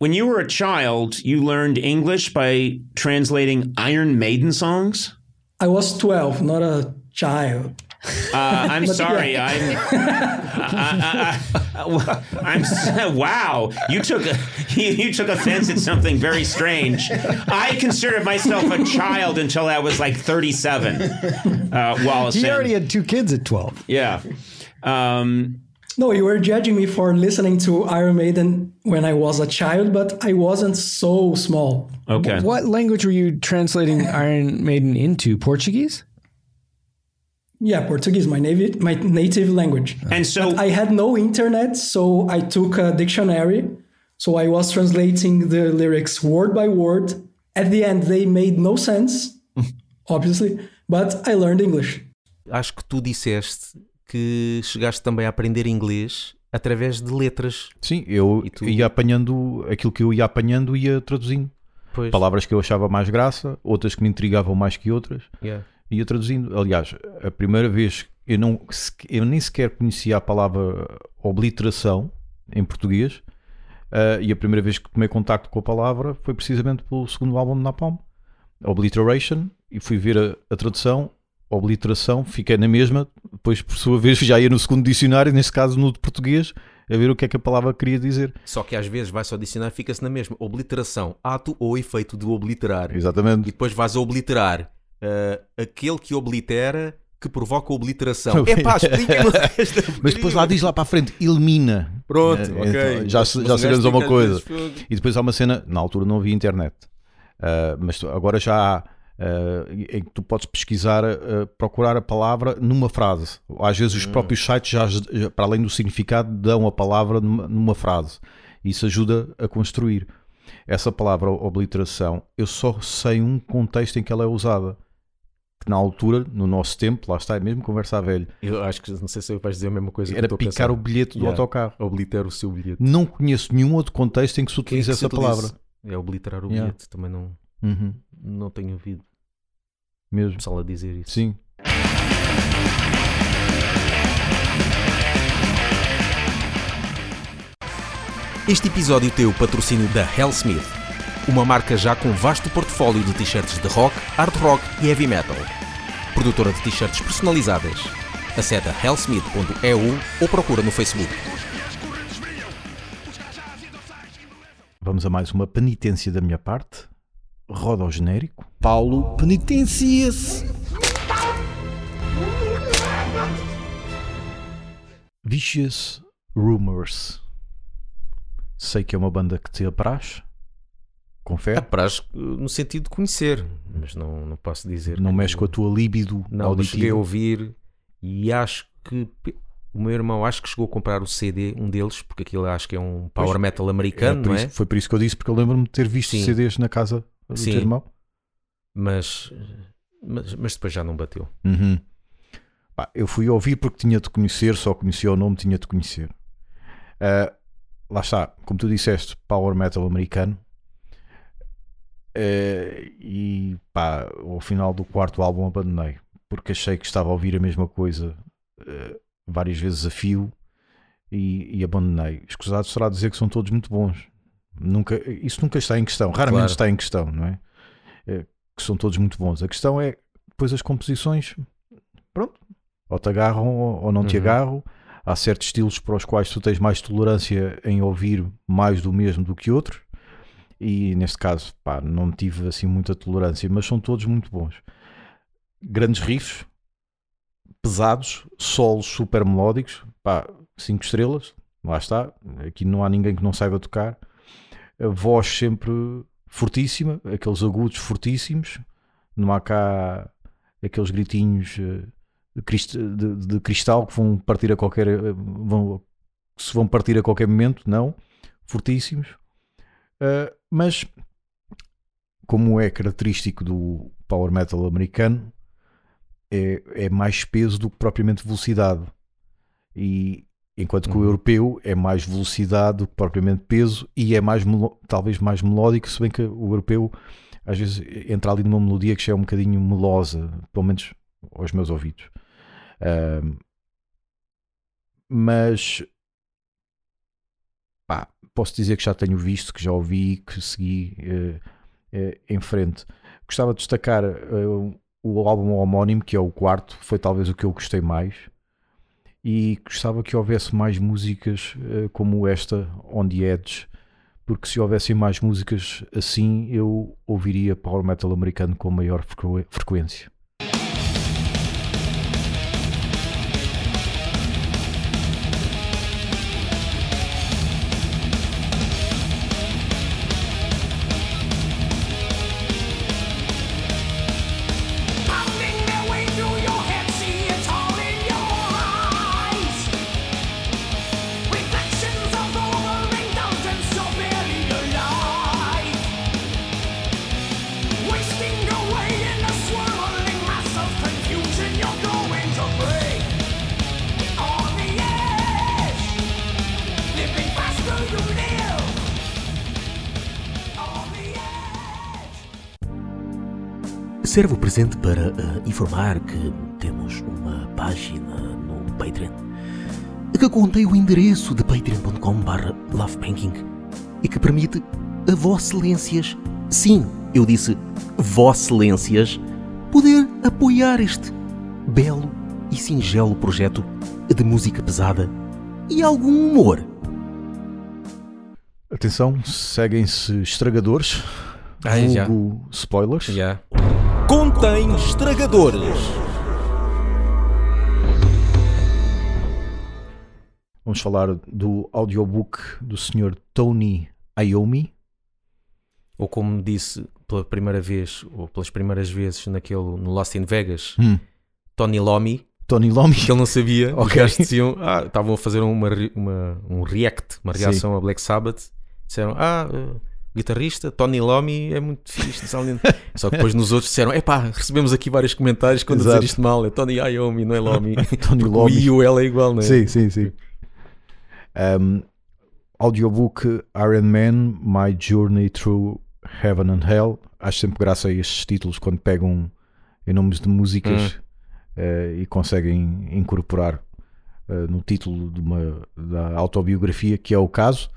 when you were a child, you learned English by translating Iron Maiden songs? I was 12, not a child. Uh, I'm sorry. I'm. I, am wow. You took a, you, you, took offense at something very strange. I considered myself a child until I was like 37. Uh, Wallace. He already had two kids at 12. Yeah. Um, no, you were judging me for listening to Iron Maiden when I was a child, but I wasn't so small. Okay. What language were you translating Iron Maiden into? Portuguese? Yeah, Portuguese, my native my native language. And so but I had no internet, so I took a dictionary. So I was translating the lyrics word by word. At the end, they made no sense, obviously, but I learned English. Acho que tu disseste que chegaste também a aprender inglês através de letras. Sim, eu tu... ia apanhando aquilo que eu ia apanhando e ia traduzindo. Pois. Palavras que eu achava mais graça, outras que me intrigavam mais que outras. Yeah ia traduzindo. Aliás, a primeira vez eu, não, eu nem sequer conhecia a palavra obliteração em português uh, e a primeira vez que tomei contacto com a palavra foi precisamente pelo segundo álbum de Napalm, Obliteration, e fui ver a, a tradução, obliteração, fiquei na mesma, depois por sua vez já ia no segundo dicionário, neste caso no de português, a ver o que é que a palavra queria dizer. Só que às vezes vai só dicionário fica-se na mesma. Obliteração, ato ou efeito de obliterar. Exatamente. E depois vais a obliterar uh, aquele que oblitera que provoca obliteração. É pá, explica-me Mas depois lá diz lá para a frente, elimina. Pronto, é, ok. Então, já já sabemos uma coisa. E depois há uma cena, na altura não havia internet, uh, mas agora já há. Uh, em que tu podes pesquisar, uh, procurar a palavra numa frase. Às vezes os hum. próprios sites, já, já, para além do significado, dão a palavra numa, numa frase. Isso ajuda a construir. Essa palavra obliteração, eu só sei um contexto em que ela é usada que na altura, no nosso tempo, lá está, é mesmo conversa a velho. Eu acho que não sei se vais dizer a mesma coisa. Era picar o bilhete do yeah. autocarro. Obliterar o seu bilhete. Não conheço nenhum outro contexto em que se utiliza é que essa palavra. É obliterar o yeah. bilhete, também não, uhum. não tenho ouvido. Mesmo. Pessoal a dizer isso. Sim. Este episódio tem o patrocínio da Hellsmith uma marca já com vasto portfólio de t-shirts de rock, hard rock e heavy metal. Produtora de t-shirts personalizadas. Acede a hellsmith.eu ou procura no Facebook. Vamos a mais uma penitência da minha parte. Roda ao genérico. Paulo penitencia-se. Vicious Rumors. Sei que é uma banda que te apraz. Confere? Apraz no sentido de conhecer, mas não, não posso dizer. Não mexe com a tua libido Não, auditiva. cheguei a ouvir e acho que o meu irmão acho que chegou a comprar o CD, um deles, porque aquilo acho que é um power pois, metal americano, é não é? Isso, foi por isso que eu disse, porque eu lembro-me de ter visto Sim. CDs na casa do Sim. teu irmão. Mas, mas, mas, depois já não bateu. Uhum. eu fui ouvir porque tinha de conhecer, só conhecia o nome, tinha de conhecer. Uh, lá está, como tu disseste, power metal americano. Uh, e pá, ao final do quarto álbum abandonei porque achei que estava a ouvir a mesma coisa uh, várias vezes a fio e, e abandonei. Escusado será dizer que são todos muito bons. Nunca, isso nunca está em questão, raramente claro. está em questão, não é? é? Que são todos muito bons. A questão é depois as composições, pronto, ou te agarram ou, ou não te uhum. agarram. Há certos estilos para os quais tu tens mais tolerância em ouvir mais do mesmo do que outros e neste caso pá, não tive assim muita tolerância, mas são todos muito bons. Grandes riffs, pesados, solos super melódicos, pá, 5 estrelas, lá está. Aqui não há ninguém que não saiba tocar. A voz sempre fortíssima, aqueles agudos fortíssimos, não há cá aqueles gritinhos eh, de, cristal que vão partir a qualquer eh, vão, se vão partir a qualquer momento, não, fortíssimos. Uh, mas, como é característico do power metal americano, é, é mais peso do que propriamente velocidade. E enquanto que uhum. o europeu é mais velocidade do que propriamente peso e é mais talvez mais melódico, se bem que o europeu às vezes entra ali numa melodia que já é um bocadinho melosa, pelo menos aos meus ouvidos. Uh, mas pá, posso dizer que já tenho visto, que já ouvi, que segui eh, eh, em frente. Gostava de destacar eh, o álbum homónimo, que é o quarto, foi talvez o que eu gostei mais. E gostava que houvesse mais músicas eh, como esta, On the Edge, porque se houvessem mais músicas assim, eu ouviria power metal americano com maior frequ- frequência. Serve o presente para eh, informar que temos uma página no Patreon que contém o endereço de patreon.com.br lovebanking e que permite a Vosselências, sim, eu disse Vosselências, poder apoiar este belo e singelo projeto de música pesada e algum humor. Atenção, seguem-se estragadores, Ah, spoilers. Já. Contém estragadores. Vamos falar do audiobook do Sr. Tony Iommi. Ou como disse pela primeira vez, ou pelas primeiras vezes naquele, no Lost in Vegas, Hum. Tony Lomi, Tony Lomi. que ele não sabia. Ok. diziam, ah, estavam a fazer uma, uma- um react, uma reação a Black Sabbath. Disseram, ah, eh, guitarrista Tony Lomi é muito fixe. não sei onde." Só que depois nos outros disseram, epá, recebemos aqui vários comentários quando Exato. dizer isto mal. É Tony Iommi, não é Lomi. Tony Porque o Lomi. I e o L é igual, não é? Sim, sim, sim. Um, audiobook Iron Man, My Journey Through Heaven and Hell. Acho sempre graça a estes títulos quando pegam em nomes de músicas eh, e conseguem incorporar eh, no título de uma, da autobiografia, que é o caso.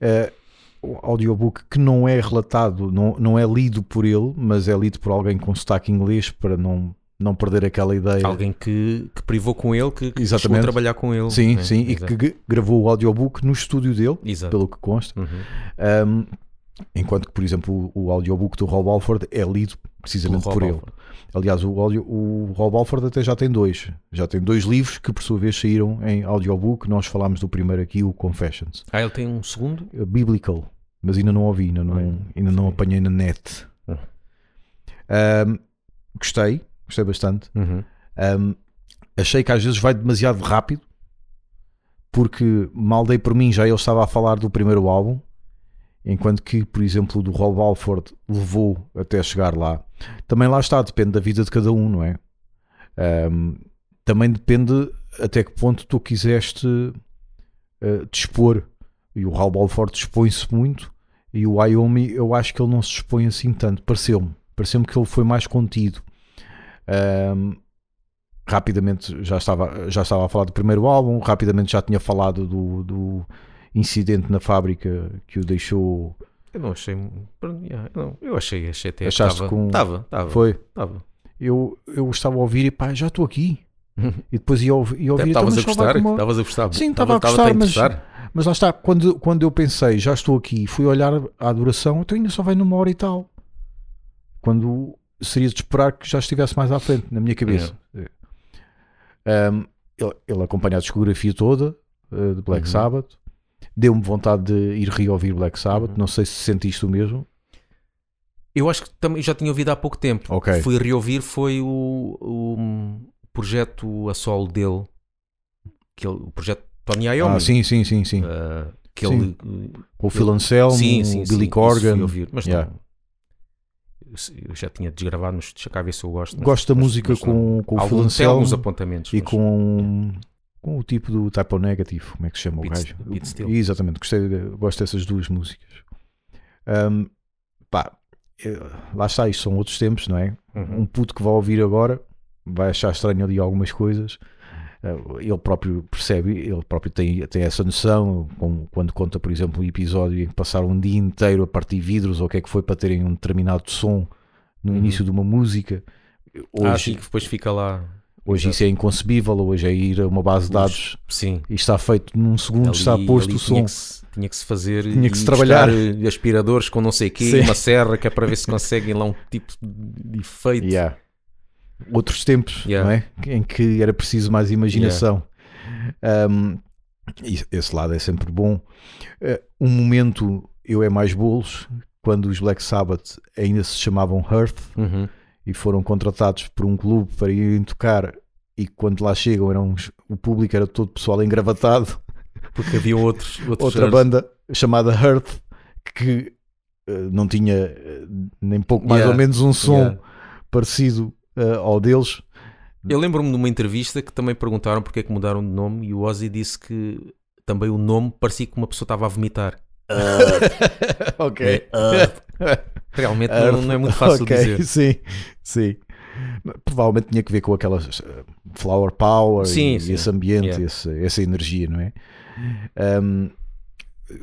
O audiobook que não é relatado, não, não é lido por ele, mas é lido por alguém com sotaque inglês para não, não perder aquela ideia. Alguém que, que privou com ele, que, que Exatamente. trabalhar com ele. Sim, né? sim, e que gravou o audiobook no estúdio dele, Exato. pelo que consta. Uhum. Um, enquanto que, por exemplo, o, o audiobook do Rob Alford é lido precisamente por ele. Alford. Aliás, o, audio, o Rob Alford até já tem dois. Já tem dois livros que, por sua vez, saíram em audiobook. Nós falámos do primeiro aqui, o Confessions. Ah, ele tem um segundo? Uh, Biblical, mas ainda não ouvi, ainda não, ainda não apanhei na net. Hum. Um, gostei, gostei bastante. Uhum. Um, achei que às vezes vai demasiado rápido porque mal dei por mim já ele estava a falar do primeiro álbum enquanto que por exemplo o do Rob Alford levou até chegar lá. Também lá está, depende da vida de cada um não é? Um, também depende até que ponto tu quiseste uh, dispor. E o Rob Alford dispõe-se muito e o Wyoming eu acho que ele não se dispõe assim tanto, pareceu-me. Pareceu-me que ele foi mais contido. Um, rapidamente já estava, já estava a falar do primeiro álbum, rapidamente já tinha falado do, do incidente na fábrica que o deixou. Eu não achei. eu, não- eu achei, achei até. Achaste Estava, com- estava, estava. Foi. estava. Eu, eu estava a ouvir e pá, já estou aqui. E depois ia, ouvir- ia ouvir. então, Estavas mas a gostar? Estavas a gostar? Sim, Estava- a gostar, mas, mas lá está, quando, quando eu pensei, já estou aqui, fui olhar a duração, então ainda só vai numa hora e tal. Quando seria de esperar que já estivesse mais à frente, na minha cabeça. Um, ele, ele acompanha a discografia toda uh, de Black Uhum. Sabbath, deu-me vontade de ir reouvir Black Sabbath. Uhum. Não sei se sentiste o mesmo. Eu acho que também já tinha ouvido há pouco tempo. Ok. Fui reouvir, foi o, o projeto a solo dele. Que ele- o projeto Tony Iommi. Ah, sim, sim, sim, sim. Ah, que Sim. ele, Com o Phil Anselmo, sim, sim, o sim, Billy isso Corgan. ouvir, mas Yeah. não, eu já tinha desgravado, mas deixa cá ver se eu gosto. Gosto da música mas não. com, com o Phil Anselmo alguns apontamentos. e mas- com, com o tipo do Typo Negative, como é que se chama Pete- o gajo? Steele. Exatamente, gostei, gosto dessas duas músicas. Um, pá, lá está, isto são outros tempos, não é? Uhum. Um puto que vai ouvir agora vai achar estranho ali algumas coisas. eh, ele próprio percebe, ele próprio tem, tem essa noção, quando conta, por exemplo, um episódio em que passaram um dia inteiro a partir vidros ou o que é que foi para terem um determinado som no início de uma música. Ah, Hoje, sim, que depois fica lá. Hoje isso é inconcebível, hoje é ir a uma base de dados Sim. e está feito num segundo, Ali- está posto o tinha som. que se- Tinha que se fazer Tinha que se trabalhar. eh, aspiradores com não sei o quê, Sim. uma serra que é para ver se conseguem lá um tipo de efeito. Yeah. Outros tempos Yeah. não é? em que era preciso mais imaginação. Um, e esse lado é sempre bom. Uh, um momento, eu é mais bolos, quando os Black Sabbath ainda se chamavam Hearth Uhum. E foram contratados por um clube para irem tocar. E quando lá chegam, eram, uns- o público era todo pessoal engravatado. Porque havia outros, outros Outra Earth. banda chamada Hearth que uh, não tinha uh, nem pouco mais Yeah. ou menos um som Yeah. parecido uh, ao deles. Eu lembro-me de uma entrevista que também perguntaram porque é que mudaram de nome e o Ozzy disse que também o nome parecia que uma pessoa estava a vomitar. ok. Realmente não, não é muito fácil Ok, dizer. Sim, sim. Provavelmente tinha que ver com aquelas uh, flower power Sim, e sim. esse ambiente, Yeah. esse- essa energia, não é? Um,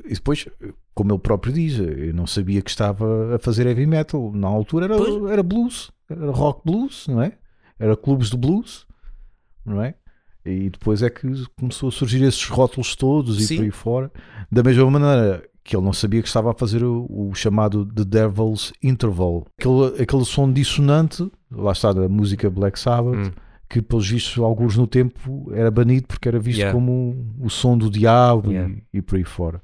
e depois, como ele próprio diz, eu não sabia que estava a fazer heavy metal. Na altura era, Pois. era blues, era rock blues, não é? Era clubes de blues, não é? E depois é que começou a surgir esses rótulos todos e Sim. por aí fora. Da mesma maneira que ele não sabia que estava a fazer o, o chamado The Devil's Interval. Aquele, aquele som dissonante, lá está da música Black Sabbath, Hum. que pelos vistos, alguns no tempo, era banido porque era visto Yeah. como o som do diabo Yeah. e, e por aí fora.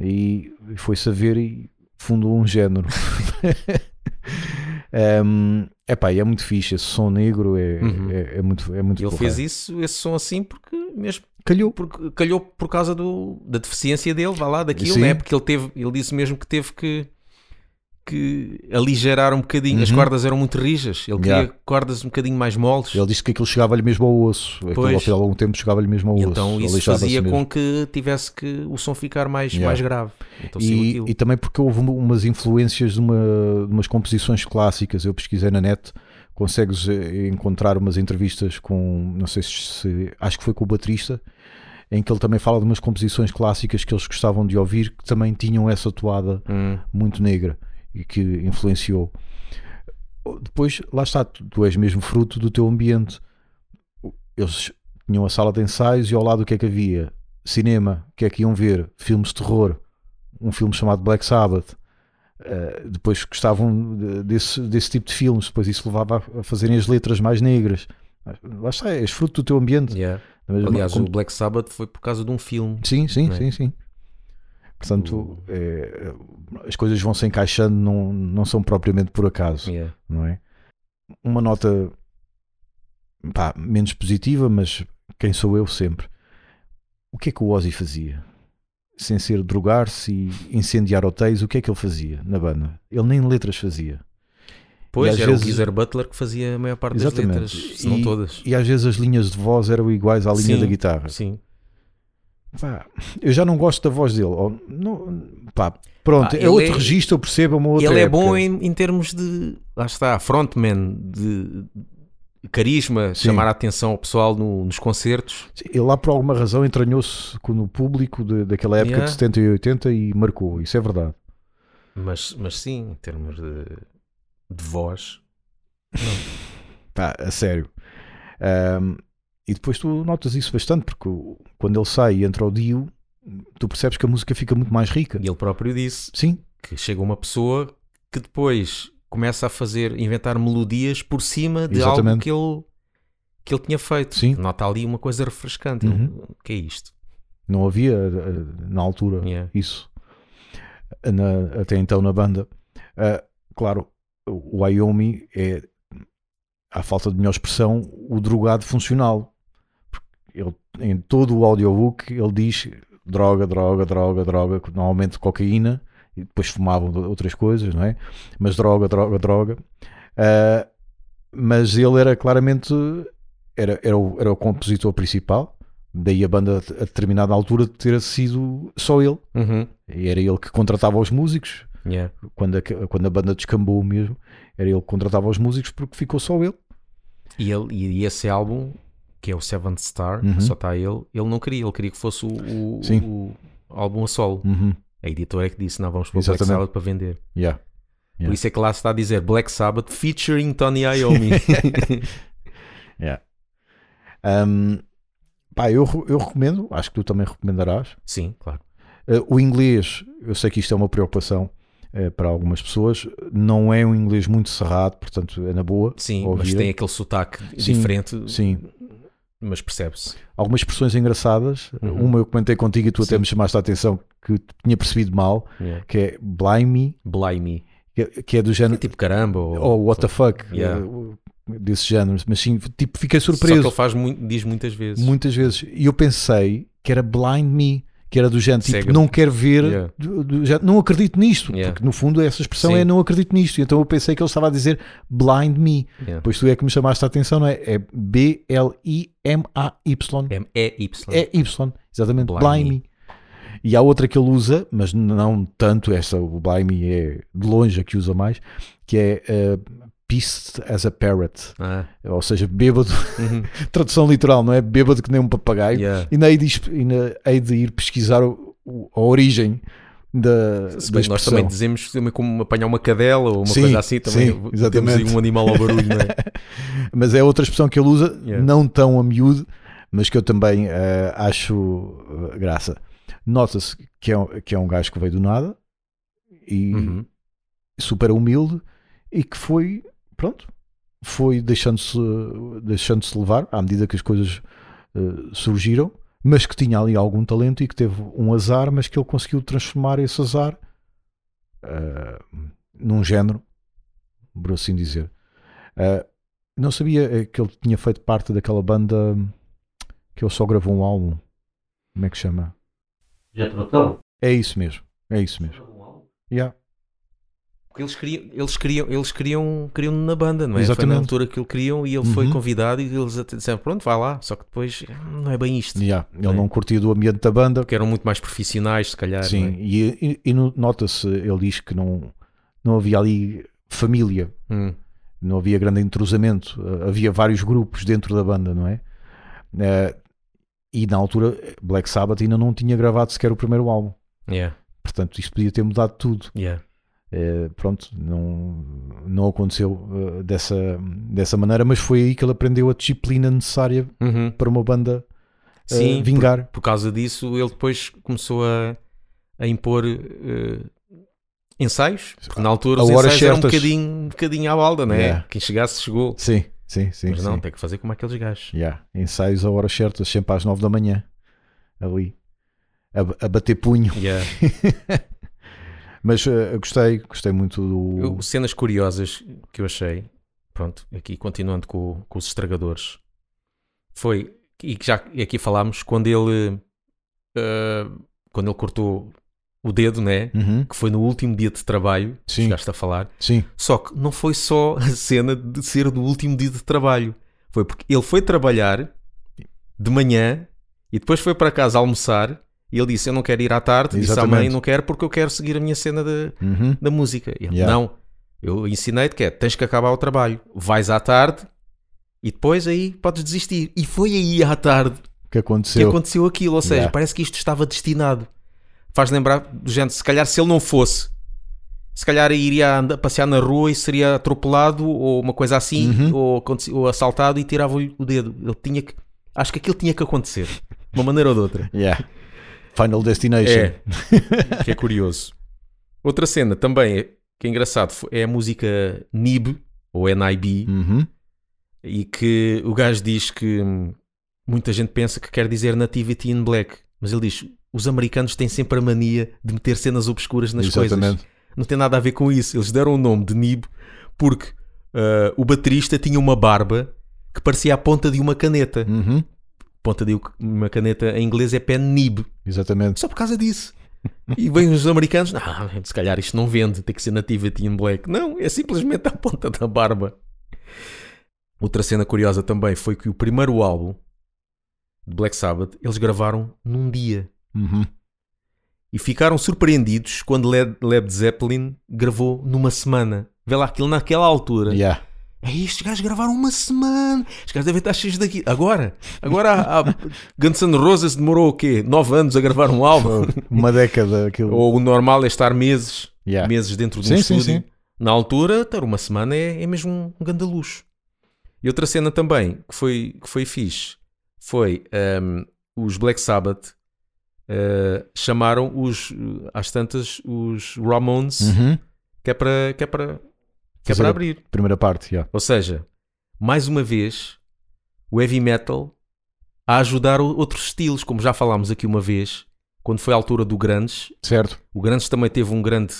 E foi-se a ver e fundou um género. um, epá, e é muito fixe, esse som negro é, Uhum. é, é muito é muito Ele fez isso, esse som assim, porque mesmo Calhou. porque calhou por causa do, da deficiência dele, vá lá, daquilo, Sim. né? Porque ele teve, ele disse mesmo que teve que, que aligerar um bocadinho. As Uhum. cordas eram muito rijas, ele queria Yeah. cordas um bocadinho mais moles. Ele disse que aquilo chegava-lhe mesmo ao osso. Aquilo Pois. ao final de algum tempo chegava-lhe mesmo ao E osso. então isso fazia com que tivesse que o som ficar mais, Yeah. mais grave. Então E, aquilo. e também porque houve uma- umas influências de, uma, de umas composições clássicas. Eu pesquisei na net, consegues eh, encontrar umas entrevistas com, não sei se, acho que foi com o baterista, em que ele também fala de umas composições clássicas que eles gostavam de ouvir, que também tinham essa toada Hum, muito negra e que influenciou. Depois, lá está, tu és mesmo fruto do teu ambiente. Eles tinham a sala de ensaios e ao lado o que é que havia? Cinema, o que é que iam ver? Filmes de terror, um filme chamado Black Sabbath. Uh, depois gostavam de- desse, desse tipo de filmes, depois isso levava a- fazerem as letras mais negras. Lá está, és fruto do teu ambiente. yeah. Aliás, como- o Black Sabbath foi por causa de um filme. Sim, sim, é? sim, sim. Portanto, é, as coisas vão se encaixando, não, não são propriamente por acaso, Yeah. não é? Uma nota pá, menos positiva, mas quem sou eu sempre? O que é que o Ozzy fazia? Sem ser drogar-se e incendiar hotéis, o que é que ele fazia na banda? Ele nem letras fazia. Pois, era vezes- o Geezer Butler que fazia a maior parte Exatamente. das letras, se não todas. E às vezes as linhas de voz eram iguais à linha Sim, da guitarra. Sim. Pá, eu já não gosto da voz dele. Ou- não- pá, pronto, Ah, é outro é- registro, eu percebo, é uma outra Ele é época. bom em, em termos de. Lá está, frontman, de carisma, Sim. chamar a atenção ao pessoal no- nos concertos. Ele lá por alguma razão entranhou-se com o público de- daquela época Yeah. de 70 e 80 e marcou, isso é verdade. Mas, mas sim, em termos de, de voz. Pá, a sério. Ahm, e depois tu notas isso bastante, porque quando ele sai e entra o Dio, tu percebes que a música fica muito mais rica. E ele próprio disse Sim, que chega uma pessoa que depois começa a fazer, inventar melodias por cima de algo Exatamente. que ele, que ele tinha feito. Sim. Nota ali uma coisa refrescante. Uhum. O que é isto? não havia eh, na altura Yeah. isso. Na- até então na banda. Ah, claro, o Wyoming é, à falta de melhor expressão, o drogado funcional. Ele, em todo o audiobook ele diz droga, droga, droga, droga, normalmente cocaína, e depois fumavam outras coisas, não é? Mas droga, droga, droga. Ah, mas ele era claramente era, era, o, era o compositor principal, daí a banda a determinada altura ter sido só ele. Uhum. E era ele que contratava os músicos, Yeah. quando a, quando a banda descambou mesmo, era ele que contratava os músicos porque ficou só ele. E, ele, e esse álbum que é o Seventh Star, Uhum. só está ele, ele não queria, ele queria que fosse o, o- o álbum a solo. Uhum. A editora é que disse: não, vamos pôr Black. Sabbath para vender. Yeah. Por Yeah. isso é que lá se está a dizer Black Sabbath featuring Tony Iommi. Yeah. Um, pá, eu, eu recomendo, acho que tu também recomendarás. Sim, claro. Uh, o inglês, eu sei que isto é uma preocupação uh, para algumas pessoas, não é um inglês muito cerrado, portanto é na boa. Sim, mas ouvirem. tem aquele sotaque Sim, diferente, Sim, mas percebe-se. algumas expressões engraçadas. Uhum. Uma eu comentei contigo e tu até Sim. me chamaste a atenção que tinha percebido mal, Yeah. que é blimey, Blimey. que é, que é do É género tipo caramba. Ou, ou what the fuck, Yeah. uh, desse género, mas sim, tipo, fiquei Só que surpreso ele faz diz muitas vezes. muitas vezes. E eu pensei que era blind me, que era do género, tipo, não quero ver, Yeah. do- do género, não acredito nisto, Yeah. porque no fundo essa expressão Sim. é não acredito nisto. Então eu pensei que ele estava a dizer blind me. Yeah. Pois tu é que me chamaste a atenção, não é? É B-L-I-M-A-Y. M-E-Y. É Y, exatamente, Blind blind Me. me. E há outra que ele usa, mas não tanto, esta, o blind me é de longe a que usa mais, que é uh, pissed as a parrot. Ah, Ou seja, bêbado, uhum. tradução literal, não é? Bêbado que nem um papagaio. Yeah. E ainda hei de, hei de ir pesquisar o- o- a origem da, Se da bem que nós também dizemos também como apanhar uma cadela ou uma Sim, coisa assim, também sim, temos exatamente. aí um animal ao barulho, não é? Mas é outra expressão que ele usa, Yeah. não tão a miúdo, mas que eu também eh, acho eh, graça. Nota-se que é, um- que é um gajo que veio do nada e Uhum. super humilde e que foi, pronto, foi deixando-se deixando-se levar à medida que as coisas eh, surgiram, mas que tinha ali algum talento e que teve um azar, mas que ele conseguiu transformar esse azar eh, num género, por assim dizer. Eh, não sabia que ele tinha feito parte daquela banda que ele só gravou um álbum. Como é que chama? É isso mesmo. É isso mesmo. Yeah. Porque eles queriam, eles queriam, eles queriam, queriam na banda, não é? Foi Exatamente. na altura que ele queriam e ele foi Uhum. convidado e eles disseram, pronto, vai lá, só que depois não é bem isto. Yeah. Ele É. não curtia do ambiente da banda. Porque eram muito mais profissionais, se calhar. Sim, não é? e, e- e no- nota-se, ele diz que não, não havia ali família, Hum, não havia grande entrosamento, eh, havia vários grupos dentro da banda, não é? Eh, e na altura, Black Sabbath ainda não tinha gravado sequer o primeiro álbum, yeah, portanto, isto podia ter mudado tudo. yeah. Eh, pronto, não, não aconteceu eh, dessa, dessa maneira, mas foi aí que ele aprendeu a disciplina necessária Uhum. para uma banda eh, Sim, vingar. Por causa disso, ele depois começou a, a impor ensaios. Porque na altura A os ensaios eram um certas. bocadinho, um bocadinho à balda, não é? Yeah. Quem chegasse, chegou. Sim, sim, sim. Mas não, sim. tem que fazer como aqueles gajos. Yeah. Ensaios a horas certas, sempre às nove da manhã, ali, a, a bater punho. Yeah. Mas eu gostei, gostei muito do. Eu- cenas curiosas que eu achei, pronto, aqui continuando com, com os estragadores, foi, e que já aqui falámos, quando ele, eh, quando ele cortou o dedo, né? Uhum, Que foi no último dia de trabalho, Sim. chegaste a falar. Sim, Só que não foi só a cena de ser do último dia de trabalho. Foi porque ele foi trabalhar de manhã e depois foi para casa almoçar e ele disse: Eu não quero ir à tarde. Disse à mãe: Exatamente. Não quero porque eu quero seguir a minha cena de, uhum, da música. E ele: Yeah. Não, eu ensinei-te que é: tens que acabar o trabalho. Vais à tarde e depois aí podes desistir. E foi aí à tarde que que aconteceu. aconteceu aquilo. Ou seja, Yeah. parece que isto estava destinado. Faz lembrar do gente, se calhar se ele não fosse, se calhar iria andar, passear na rua e seria atropelado ou uma coisa assim, Uhum. ou, ou assaltado e tirava-lhe o dedo. Ele tinha que. Acho que aquilo tinha que acontecer, de uma maneira ou de outra. Yeah. Final Destination. É, que é curioso. Outra cena também que é engraçado é a música NIB ou NIB Uhum, e que o gajo diz que muita gente pensa que quer dizer Nativity in Black, mas ele diz os americanos têm sempre a mania de meter cenas obscuras nas coisas. Exatamente. Não tem nada a ver com isso. Eles deram o nome de Nib porque ah, o baterista tinha uma barba que parecia a ponta de uma caneta. Uhum, Ponta de uma caneta em inglês é pen nib. Exatamente. Só por causa disso. E vêm os americanos, não, se calhar isto não vende, tem que ser Nativity in Black. Não, é simplesmente a ponta da barba. Outra cena curiosa também foi que o primeiro álbum de Black Sabbath eles gravaram num dia. Uhum. E ficaram surpreendidos quando Led, Led Zeppelin gravou numa semana. Vê lá, aquilo naquela altura Yeah. É estes gajos gravaram uma semana. Os gajos devem estar cheios daqui. Agora, agora há... Guns N' Roses demorou o quê? Nove anos a gravar um álbum. Uma década aquilo. Ou o normal é estar meses, Yeah. meses dentro de Sim, um sim, estúdio. sim. Na altura, ter uma semana é, é mesmo um, um grande luxo. E outra cena também que foi, que foi fixe foi ehm, os Black Sabbath eh, chamaram os, às tantas, os Ramones, Uhum. que é para, que é para, que é para abrir. Primeira parte, yeah. Ou seja, mais uma vez, o heavy metal a ajudar outros estilos, como já falámos aqui uma vez, quando foi a altura do Grandes. certo? O Grandes também teve um grande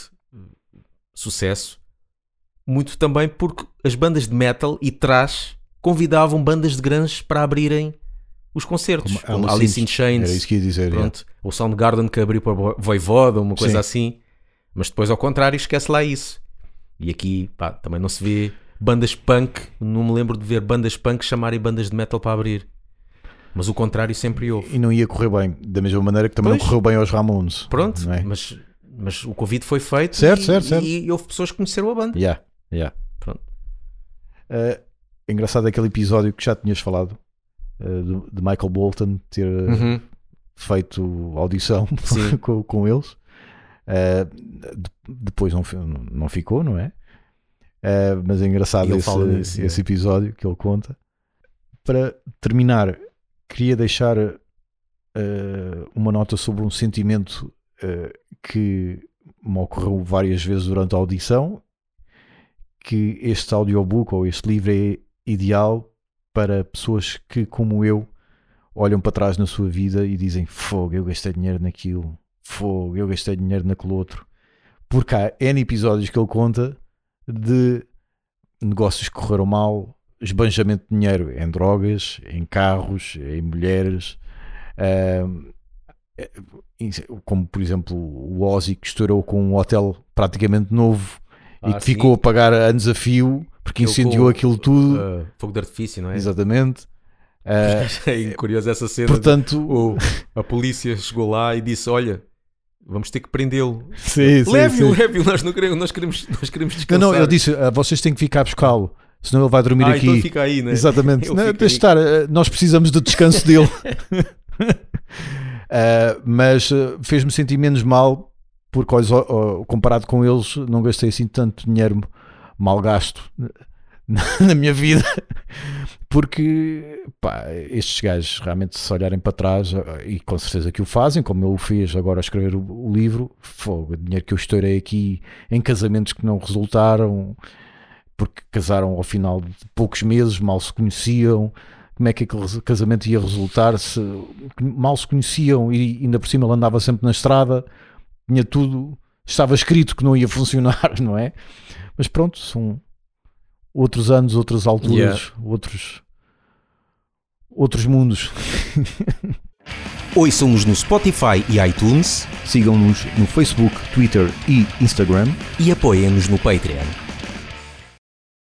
sucesso, muito também porque as bandas de metal e thrash convidavam bandas de grandes para abrirem os concertos, Como como, Alice Alice in- in Chains, Era isso que ia dizer. pronto, ou Soundgarden que abriu para Vo- Voivoda, uma coisa Sim. assim. Mas depois, ao contrário, esquece lá isso. E aqui, pá, também não se vê bandas punk, não me lembro de ver bandas punk chamarem bandas de metal para abrir. Mas o contrário sempre houve. E não ia correr bem, da mesma maneira que também não Pois. correu bem aos Ramones. Pronto, Não é? mas, mas o convite foi feito Certo, e, certo, certo. e- houve pessoas que conheceram a banda. Yeah, yeah. Pronto. Eh, engraçado aquele episódio que já tinhas falado do- de Michael Bolton ter eh, Uhum. feito audição com, com eles. De- depois não, não ficou, não é? Eh, mas é engraçado esse, esse é. episódio que ele conta. Para terminar, queria deixar eh, uma nota sobre um sentimento que me ocorreu várias vezes durante a audição que este audiobook ou este livro é ideal para pessoas que, como eu, olham para trás na sua vida e dizem: Fogo, eu gastei dinheiro naquilo, fogo, eu gastei dinheiro naquele outro. Porque há N episódios que ele conta de negócios que correram mal, esbanjamento de dinheiro em drogas, em carros, em mulheres. eh, como por exemplo o Ozzy que estourou com um hotel praticamente novo e Ah, que sim. ficou a pagar anos a fio porque incendiou com, aquilo tudo. uh, fogo de artifício, não é? Exatamente. Ah, É curioso essa cena. portanto, O- a polícia chegou lá e disse: Olha, vamos ter que prendê-lo. Leve-o, leve-o, nós não queremos, nós queremos, nós queremos Não, descansar. não, eu disse: ah, vocês têm que ficar a buscá-lo, senão ele vai dormir ah, aqui. então fica aí, né? Exatamente. Não, deixa estar, ah, nós precisamos do descanso dele. Ah, mas fez-me sentir menos mal porque, ó, comparado com eles, não gastei assim tanto dinheiro mal gasto na minha vida. Porque pá, estes gajos realmente, se olharem para trás, ah, e com certeza que o fazem, como ele o fez agora a escrever o, o livro, fogo, o dinheiro que eu estourei aqui em casamentos que não resultaram, porque casaram ao final de poucos meses, mal se conheciam. Como é que aquele casamento ia resultar se mal se conheciam e ainda por cima ele andava sempre na estrada, tinha tudo, estava escrito que não ia funcionar, não é? Mas pronto, são outros anos, outras alturas, Yeah. outros outros mundos. Ouçam-nos no Spotify e iTunes Sigam-nos no Facebook, Twitter e Instagram. e apoiem-nos no Patreon.